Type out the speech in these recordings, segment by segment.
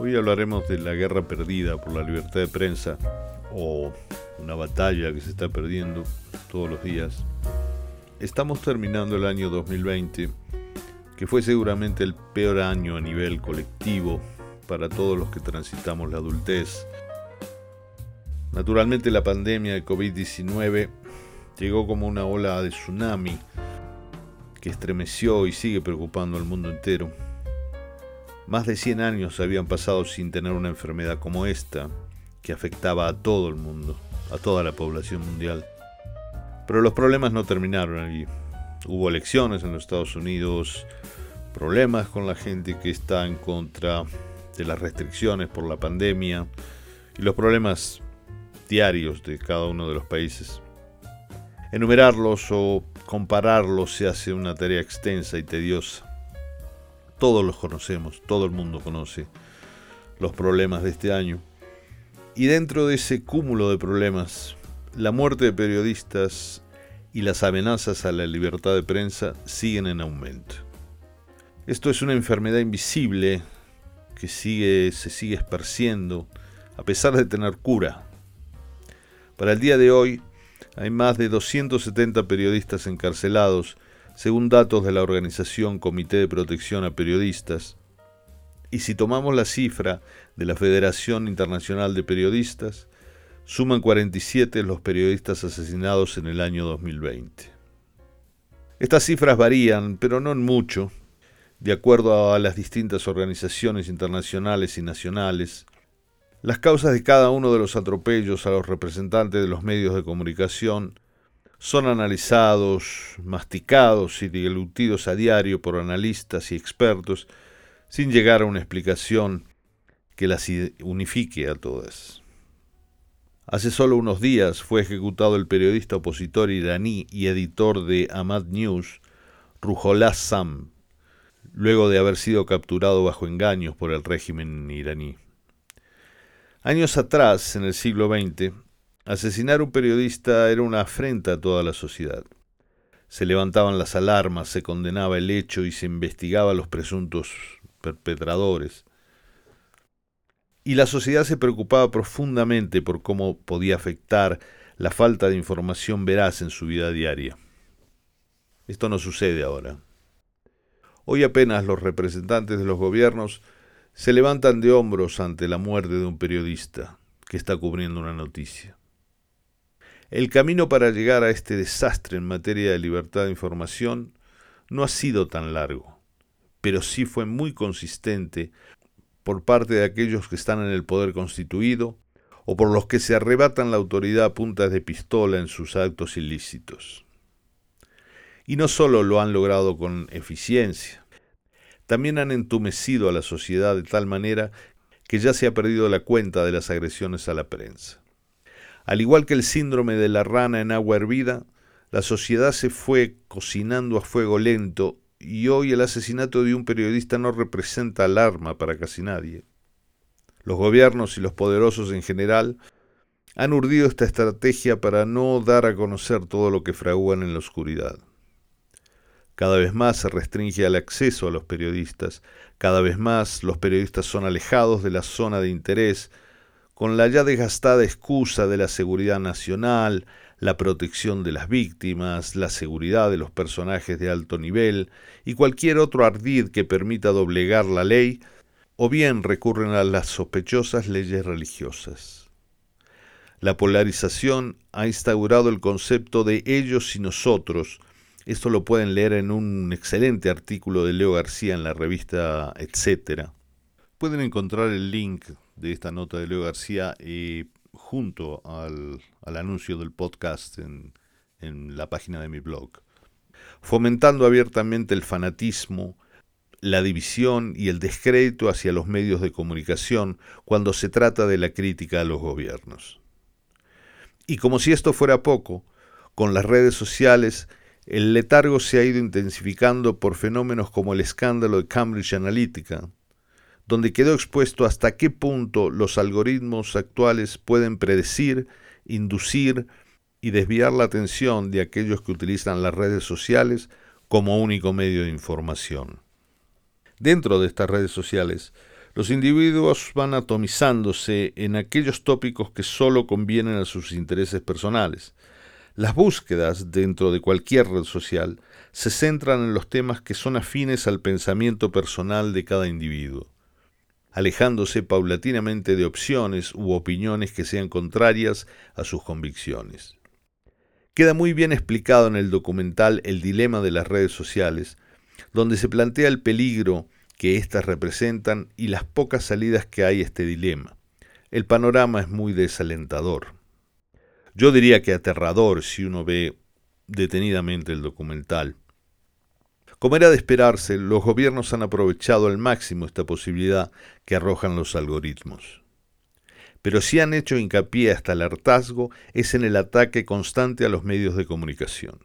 Hoy hablaremos de la guerra perdida por la libertad de prensa o una batalla que se está perdiendo todos los días. Estamos terminando el año 2020, que fue seguramente el peor año a nivel colectivo para todos los que transitamos la adultez. Naturalmente la pandemia de COVID-19 llegó como una ola de tsunami que estremeció y sigue preocupando al mundo entero. Más de 100 años habían pasado sin tener una enfermedad como esta, que afectaba a todo el mundo, a toda la población mundial. Pero los problemas no terminaron allí. Hubo elecciones en los Estados Unidos, problemas con la gente que está en contra de las restricciones por la pandemia y los problemas diarios de cada uno de los países. Enumerarlos o compararlos se hace una tarea extensa y tediosa. Todos los conocemos, todo el mundo conoce los problemas de este año. Y dentro de ese cúmulo de problemas, la muerte de periodistas y las amenazas a la libertad de prensa siguen en aumento. Esto es una enfermedad invisible que sigue, se sigue esparciendo a pesar de tener cura. Para el día de hoy hay más de 270 periodistas encarcelados según datos de la organización Comité de Protección a Periodistas, y si tomamos la cifra de la Federación Internacional de Periodistas, suman 47 los periodistas asesinados en el año 2020. Estas cifras varían, pero no en mucho, de acuerdo a las distintas organizaciones internacionales y nacionales. Las causas de cada uno de los atropellos a los representantes de los medios de comunicación son analizados, masticados y dilutidos a diario por analistas y expertos sin llegar a una explicación que las unifique a todas. Hace solo unos días fue ejecutado el periodista opositor iraní y editor de Ahmad News, Ruhollah Sam, luego de haber sido capturado bajo engaños por el régimen iraní. Años atrás, en el siglo XX, Asesinar a un periodista era una afrenta a toda la sociedad. Se levantaban las alarmas, se condenaba el hecho y se investigaba a los presuntos perpetradores. Y la sociedad se preocupaba profundamente por cómo podía afectar la falta de información veraz en su vida diaria. Esto no sucede ahora. Hoy apenas los representantes de los gobiernos se levantan de hombros ante la muerte de un periodista que está cubriendo una noticia. El camino para llegar a este desastre en materia de libertad de información no ha sido tan largo, pero sí fue muy consistente por parte de aquellos que están en el poder constituido o por los que se arrebatan la autoridad a puntas de pistola en sus actos ilícitos. Y no solo lo han logrado con eficiencia, también han entumecido a la sociedad de tal manera que ya se ha perdido la cuenta de las agresiones a la prensa. Al igual que el síndrome de la rana en agua hervida, la sociedad se fue cocinando a fuego lento y hoy el asesinato de un periodista no representa alarma para casi nadie. Los gobiernos y los poderosos en general han urdido esta estrategia para no dar a conocer todo lo que fraguan en la oscuridad. Cada vez más se restringe el acceso a los periodistas, cada vez más los periodistas son alejados de la zona de interés con la ya desgastada excusa de la seguridad nacional, la protección de las víctimas, la seguridad de los personajes de alto nivel y cualquier otro ardid que permita doblegar la ley, o bien recurren a las sospechosas leyes religiosas. La polarización ha instaurado el concepto de ellos y nosotros. Esto lo pueden leer en un excelente artículo de Leo García en la revista Etcétera. Pueden encontrar el link de esta nota de Leo García eh, junto al, anuncio del podcast en, en la página de mi blog. Fomentando abiertamente el fanatismo, la división y el descrédito hacia los medios de comunicación cuando se trata de la crítica a los gobiernos. Y como si esto fuera poco, con las redes sociales el letargo se ha ido intensificando por fenómenos como el escándalo de Cambridge Analytica, donde quedó expuesto hasta qué punto los algoritmos actuales pueden predecir, inducir y desviar la atención de aquellos que utilizan las redes sociales como único medio de información. Dentro de estas redes sociales, los individuos van atomizándose en aquellos tópicos que solo convienen a sus intereses personales. Las búsquedas dentro de cualquier red social se centran en los temas que son afines al pensamiento personal de cada individuo, alejándose paulatinamente de opciones u opiniones que sean contrarias a sus convicciones. Queda muy bien explicado en el documental El dilema de las redes sociales, donde se plantea el peligro que éstas representan y las pocas salidas que hay a este dilema. El panorama es muy desalentador. Yo diría que aterrador si uno ve detenidamente el documental. Como era de esperarse, los gobiernos han aprovechado al máximo esta posibilidad que arrojan los algoritmos. Pero si han hecho hincapié hasta el hartazgo es en el ataque constante a los medios de comunicación.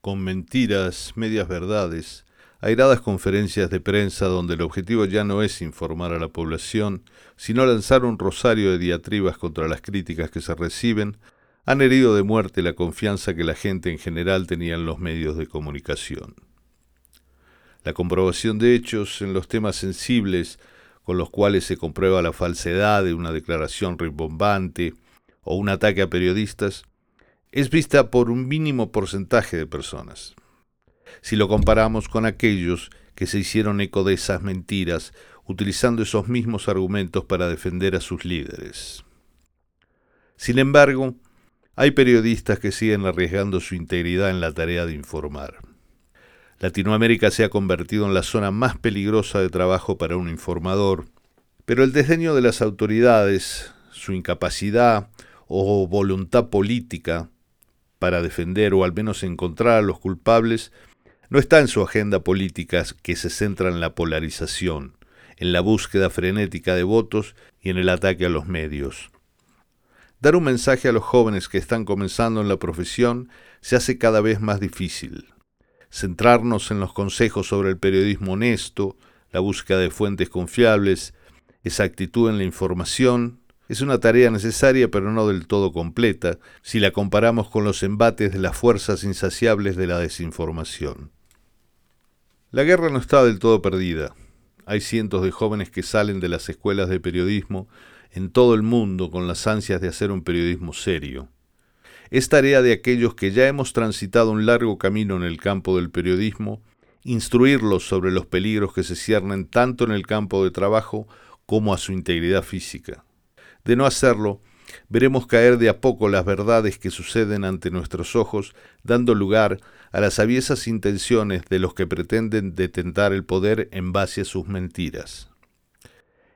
Con mentiras, medias verdades, airadas conferencias de prensa donde el objetivo ya no es informar a la población, sino lanzar un rosario de diatribas contra las críticas que se reciben, han herido de muerte la confianza que la gente en general tenía en los medios de comunicación. La comprobación de hechos en los temas sensibles con los cuales se comprueba la falsedad de una declaración rimbombante o un ataque a periodistas es vista por un mínimo porcentaje de personas si lo comparamos con aquellos que se hicieron eco de esas mentiras, utilizando esos mismos argumentos para defender a sus líderes. Sin embargo, hay periodistas que siguen arriesgando su integridad en la tarea de informar. Latinoamérica se ha convertido en la zona más peligrosa de trabajo para un informador, pero el desdeño de las autoridades, su incapacidad o voluntad política para defender o al menos encontrar a los culpables no está en su agenda política que se centra en la polarización, en la búsqueda frenética de votos y en el ataque a los medios. Dar un mensaje a los jóvenes que están comenzando en la profesión se hace cada vez más difícil. Centrarnos en los consejos sobre el periodismo honesto, la búsqueda de fuentes confiables, esa actitud en la información, es una tarea necesaria pero no del todo completa si la comparamos con los embates de las fuerzas insaciables de la desinformación. La guerra no está del todo perdida. Hay cientos de jóvenes que salen de las escuelas de periodismo en todo el mundo con las ansias de hacer un periodismo serio. Es tarea de aquellos que ya hemos transitado un largo camino en el campo del periodismo, instruirlos sobre los peligros que se ciernen tanto en el campo de trabajo como a su integridad física. De no hacerlo, veremos caer de a poco las verdades que suceden ante nuestros ojos, dando lugar a las aviesas intenciones de los que pretenden detentar el poder en base a sus mentiras.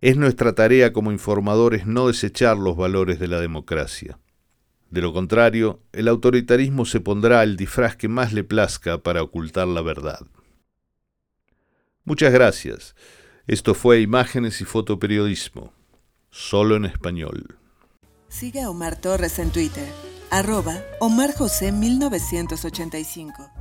Es nuestra tarea como informadores no desechar los valores de la democracia. De lo contrario, el autoritarismo se pondrá el disfraz que más le plazca para ocultar la verdad. Muchas gracias. Esto fue Imágenes y Fotoperiodismo, solo en español. Sigue a Omar Torres en Twitter, arroba Omar José 1985.